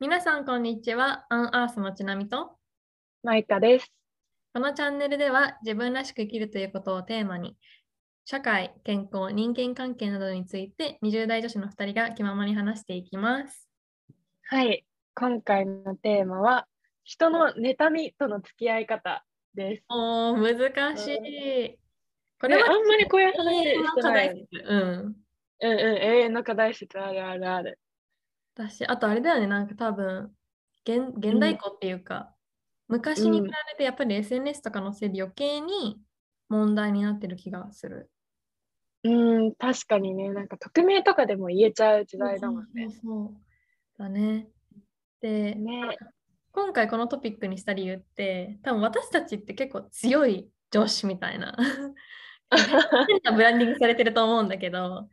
皆さん、こんにちは。アンアースのちなみと、マイカです。このチャンネルでは自分らしく生きるということをテーマに、社会、健康、人間関係などについて20代女子の2人が気ままに話していきます。はい、今回のテーマは、人の妬みとの付き合い方です。おー、難しい。ここれ、あんまりこういう話してない。うん。うんうん、永遠の課題説あるあるある。私、あとあれだよね、なんか多分、現現代っ子っていうか、昔に比べてやっぱり SNS とかのせいで余計に問題になってる気がする。うん、確かにね、なんか匿名とかでも言えちゃう時代だもんね。そうそうだね。で、ね。今回このトピックにした理由って、多分私たちって結構強い上司みたいな。ブランディングされてると思うんだけど、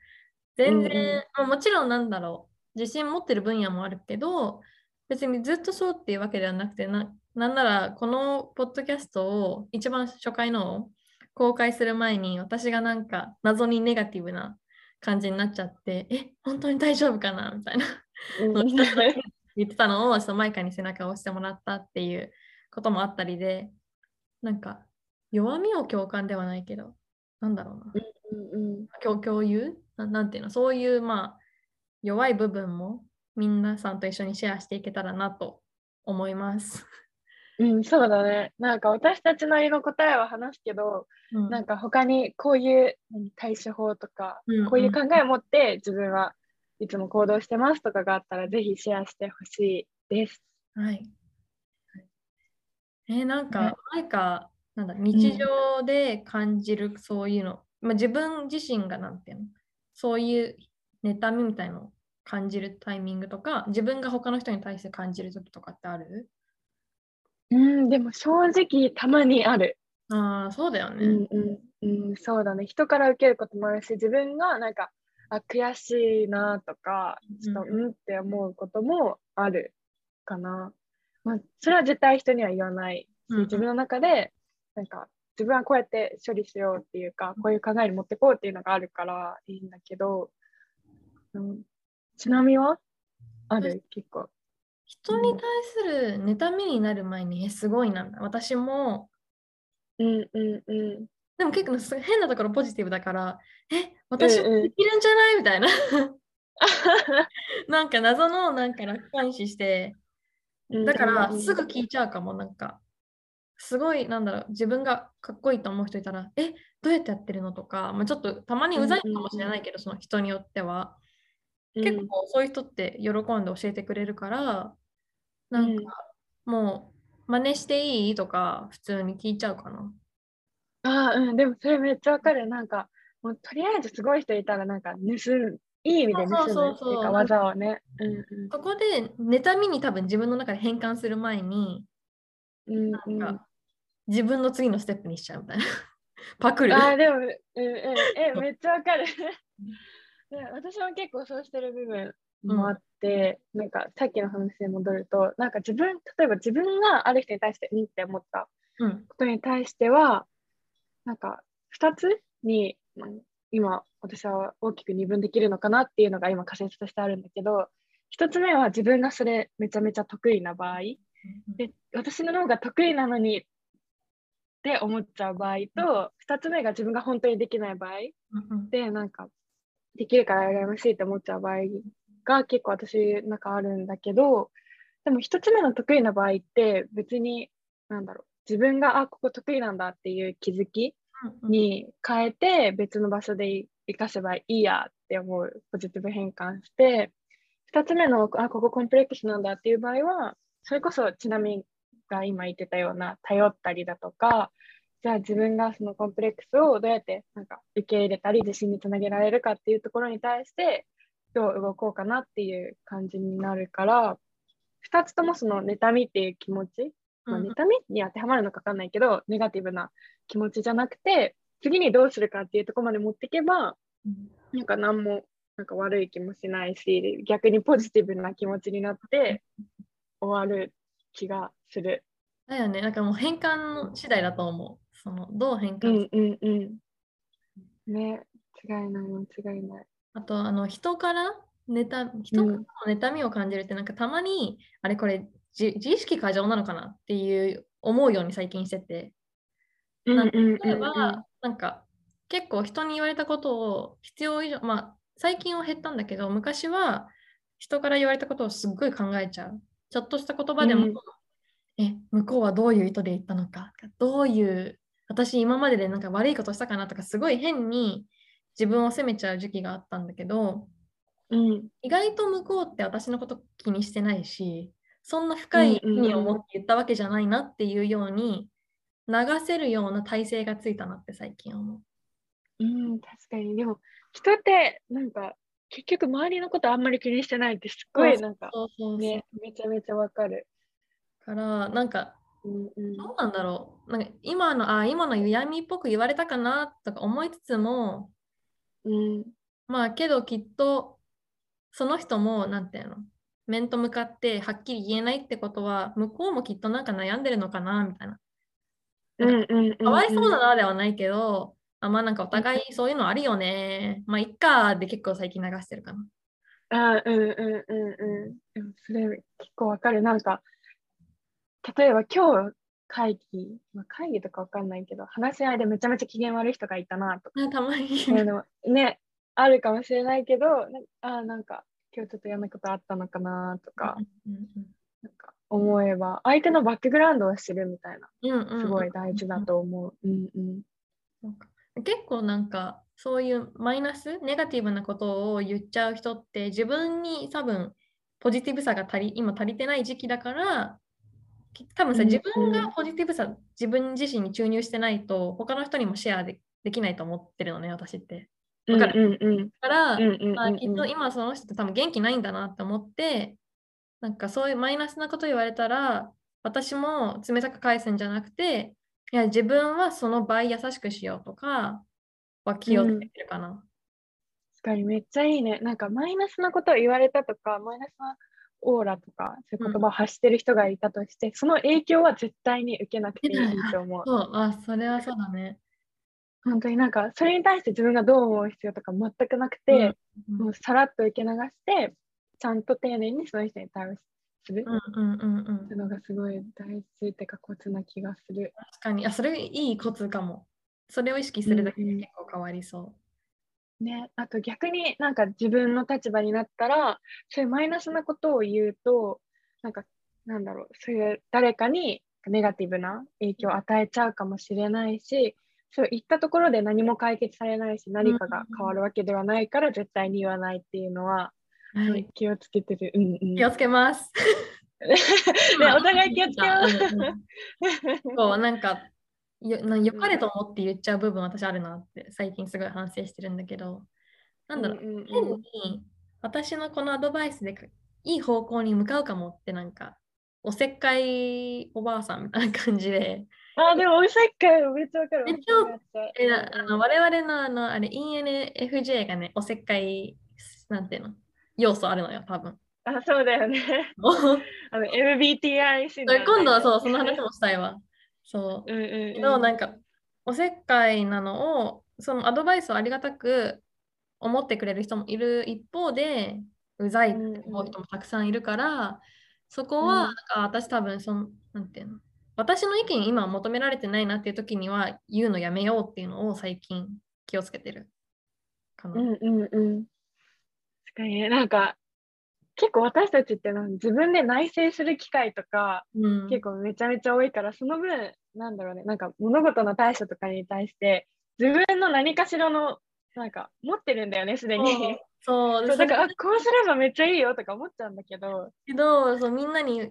全然、うんもちろんなんだろう、自信持ってる分野もあるけど、別にずっとそうっていうわけではなくて、ななんならこのポッドキャストを一番初回のを公開する前に私がなんか謎にネガティブな感じになっちゃって、え、本当に大丈夫かな？みたいな。うん。言ってたのをマイカに背中を押してもらったっていうこともあったりで、なんか弱みを共感ではないけど、なんだろうな。うん共共有？ななんていうの？そういうまあ弱い部分も皆さんと一緒にシェアしていけたらなと思います。うん、そうだね。なんか私たちなりの答えは話すけど、うんなんか他にこういう何対処法とか、うんうんこういう考えを持って自分はいつも行動してますとかがあったらぜひシェアしてほしいです。はい。えーなんねか、マイカ、なんだ、日常で感じるそういうの、まあ、自分自身がなんていうの、そういう妬みみたいのを感じるタイミングとか、自分が他の人に対して感じる時とかってある？うん、でも正直たまにある。ああ、そうだよね。うんうんうん、そうだね。人から受けることもあるし、自分がなんか、あ、悔しいなとか、ちょっと、うんうんって思うこともあるかな。まあ、それは絶対人には言わない自分の中で、なんか、自分はこうやって処理しようっていうか、こういう考えに持ってこうっていうのがあるからいいんだけど、うん、ちなみには？ある？結構。人に対する妬みになる前に、え、すごいな。私も、うんうんうん。でも結構す変なところポジティブだから、え、私もできるんじゃない？みたいな。なんか謎のなんか楽観視して、だからすぐ聞いちゃうかも、なんか。すごい、なんだろう、自分がかっこいいと思う人いたら、え、どうやってやってるの？とか、まあ、ちょっとたまにうざいかもしれないけど、その人によっては。結構そういう人って喜んで教えてくれるから、なんかもう真似していい？とか普通に聞いちゃうかな。ああ、うん、でもそれめっちゃわかる。なんか、もうとりあえずすごい人いたら、なんか盗む、いい意味で盗むっていうか技をね。うんそこで妬みに多分自分の中で変換する前に、うん。うんうん、なんか自分の次のステップにしちゃうみたいな。パクる。ああ、でも、うんうん、え、めっちゃわかる。で私も結構そうしてる部分もあって、なんかさっきの話に戻ると、なんか自分、例えば自分がある人に対して、うんって思ったうん。ことに対しては、なんか2つにうん今私は大きく二分できるのかなっていうのが今仮説としてあるんだけど、1つ目は自分がそれめちゃめちゃ得意な場合、で私の方が得意なのにって思っちゃう場合と、2つ目が自分が本当にできない場合。うん。で、なんかできるから羨ましいって思っちゃう場合が結構私なんかあるんだけど、でも1つ目の得意な場合って別に、なんだろう、自分があ、ここ得意なんだっていう気づきうんに変えて別の場所で活かせばいいやって思うポジティブ変換して2つ目のあここコンプレックスなんだっていう場合はそれこそちなみにが今言ってたような頼ったりだとかじゃあ自分がそのコンプレックスをどうやってなんか受け入れたり自信につなげられるかっていうところに対してどう動こうかなっていう感じになるから2つともその妬みっていう気持ちまあ、うん妬みに当てはまるのか分かんないけど、ネガティブな気持ちじゃなくて、次にどうするかっていうところまで持っていけば、うんなんか何もなんか悪い気もしないし、逆にポジティブな気持ちになって終わる気がする。だよね。なんかもう変換の次第だと思う。そのどう変う換んうんうん。ね、違いない間違いない。あと、あの人から妬人からの妬みを感じるってなんかたまに、あれこれ自自意識過剰なのかなっていう思うように最近してて。なん例えば、なんか結構人に言われたことを必要以上、まあ最近は減ったんだけど、昔は人から言われたことをすっごい考えちゃう。ちょっとした言葉でも、うん、え、向こうはどういう意図で言ったのか、どういう、私今まででなんか悪いことしたかなとか、すごい変に自分を責めちゃう時期があったんだけど、うん、意外と向こうって私のこと気にしてないし、そんな深い意味を持って言ったわけじゃないなっていうように流せるような体制がついたなって最近思う。うん、確かに。でも、人ってなんか結局周りのことあんまり気にしてないってすっごいなんかね、めちゃめちゃわかる。からなんか、うんうん、どうなんだろうなんか今のあ今の闇っぽく言われたかなとか思いつつも、うん、まあけどきっとその人もなんていうの面と向かってはっきり言えないってことは向こうもきっとなんか悩んでるのかなみたいな。かわいそうだなではないけど、あまあなんかお互いそういうのあるよね。まあいっかで結構最近流してるかな。あうんうんうんうん。それ結構わかる。なんか、例えば今日会議、まあ、会議とかわかんないけど、話し合いでめちゃめちゃ機嫌悪い人がいたなとか。あたまに。ね、あるかもしれないけど、あなんか今日ちょっと嫌なことあったのかなとか、なんか思えば、相手のバックグラウンドを知るみたいな、すごい大事だと思う。うんうん、結構なんかそういうマイナスネガティブなことを言っちゃう人って自分に多分ポジティブさが足り今足りてない時期だから多分さ自分がポジティブさ自分自身に注入してないと他の人にもシェアでできないと思ってるのね私って。だから、から、まあ、きっと今その人って多分元気ないんだなって思ってなんかそういうマイナスなこと言われたら私も冷たく返すんじゃなくていや自分はその倍優しくしようとかは気をつけてるかな。うん、確かにめっちゃいいね。なんかマイナスなことを言われたとか、マイナスなオーラとか、そういう言葉を発してる人がいたとして、うん、その影響は絶対に受けなくていいと思う。そう、あ、それはそうだね。本当になんか、それに対して自分がどう思う必要とか全くなくて、うんうん、もうさらっと受け流して、ちゃんと丁寧にその人に対応するっていうのがすごい大事ってかコツな気がする。確かにあそれいいコツかも。それを意識するだけで結構変わりそう。うんね、あと逆になんか自分の立場になったらそういうマイナスなことを言うとなんかなんだろうそういう誰かにネガティブな影響を与えちゃうかもしれないしそういったところで何も解決されないし何かが変わるわけではないから絶対に言わないっていうのは、はい、気をつけてる、うんうん、気をつけます。ね、お互い気をつけます。そうなんかよなよかれと思って言っちゃう部分私あるなって最近すごい反省してるんだけど。なんだろう,、変に私のこのアドバイスでいい方向に向かうかもってなんかおせっかいおばあさんみたいな感じで。あでもおせっかいめっちゃわかる。めっちゃあの我々のあのあれ ENFJ がねおせっかいなんていうの？要素あるのよ多分。あそうだよね。あの MBTI 今度はそうその話もしたいわそう。うんうんけど、なんか、おせっかいなのを、そのアドバイスをありがたく思ってくれる人もいる一方で、うざいって思う人もたくさんいるから、そこは、なんか私多分その、なんていうの、私の意見今求められてないなっていう時には言うのやめようっていうのを最近気をつけてるかな。うんうんうん。確かになんか結構私たちっての自分で内省する機会とか、うん、結構めちゃめちゃ多いからその分なんだろうねなんか物事の対処とかに対して自分の何かしらのなんか持ってるんだよねすでに。そうそうだからこうすればめっちゃいいよとか思っちゃうんだけど。けどそうみんなに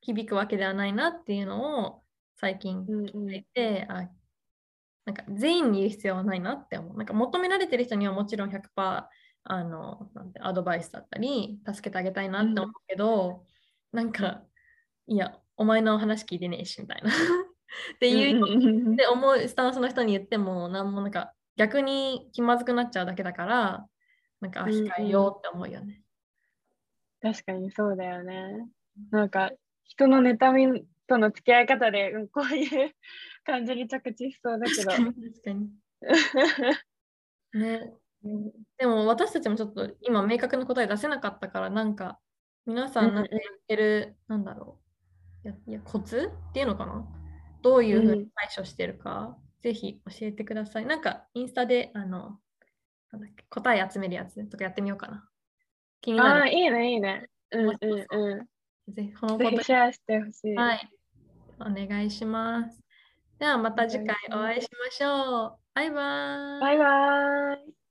響くわけではないなっていうのを最近聞いて、うんうん、あなんか全員に言う必要はないなって思う。なんか求められてる人にはもちろん100%あのなんてアドバイスだったり助けてあげたいなって思うけど、うん、なんかいやお前の話聞いてねえしみたいな。っていうで思うスタンスの人に言っても何もなんか逆に気まずくなっちゃうだけだからなんか控えようって思うよね、うん、確かにそうだよね。なんか人の妬みとの付き合い方で、うん、こういう感じに着地しそうだけど。確かに確かに。ね。うんでも私たちもちょっと今明確な答え出せなかったから、なんか皆さんなんかやってる、なんだろう。いやいやコツっていうのかな？どういうふうに対処してるか、ぜひ教えてください。なんかインスタであのなんだっけ答え集めるやつとかやってみようかな。気にああ、なる。いいね、いいね。うんうんうぜひこのことひシェアしてほしい。はい。お願いします。ではまた次回お会いしましょう。バイバーイ。バイバイ。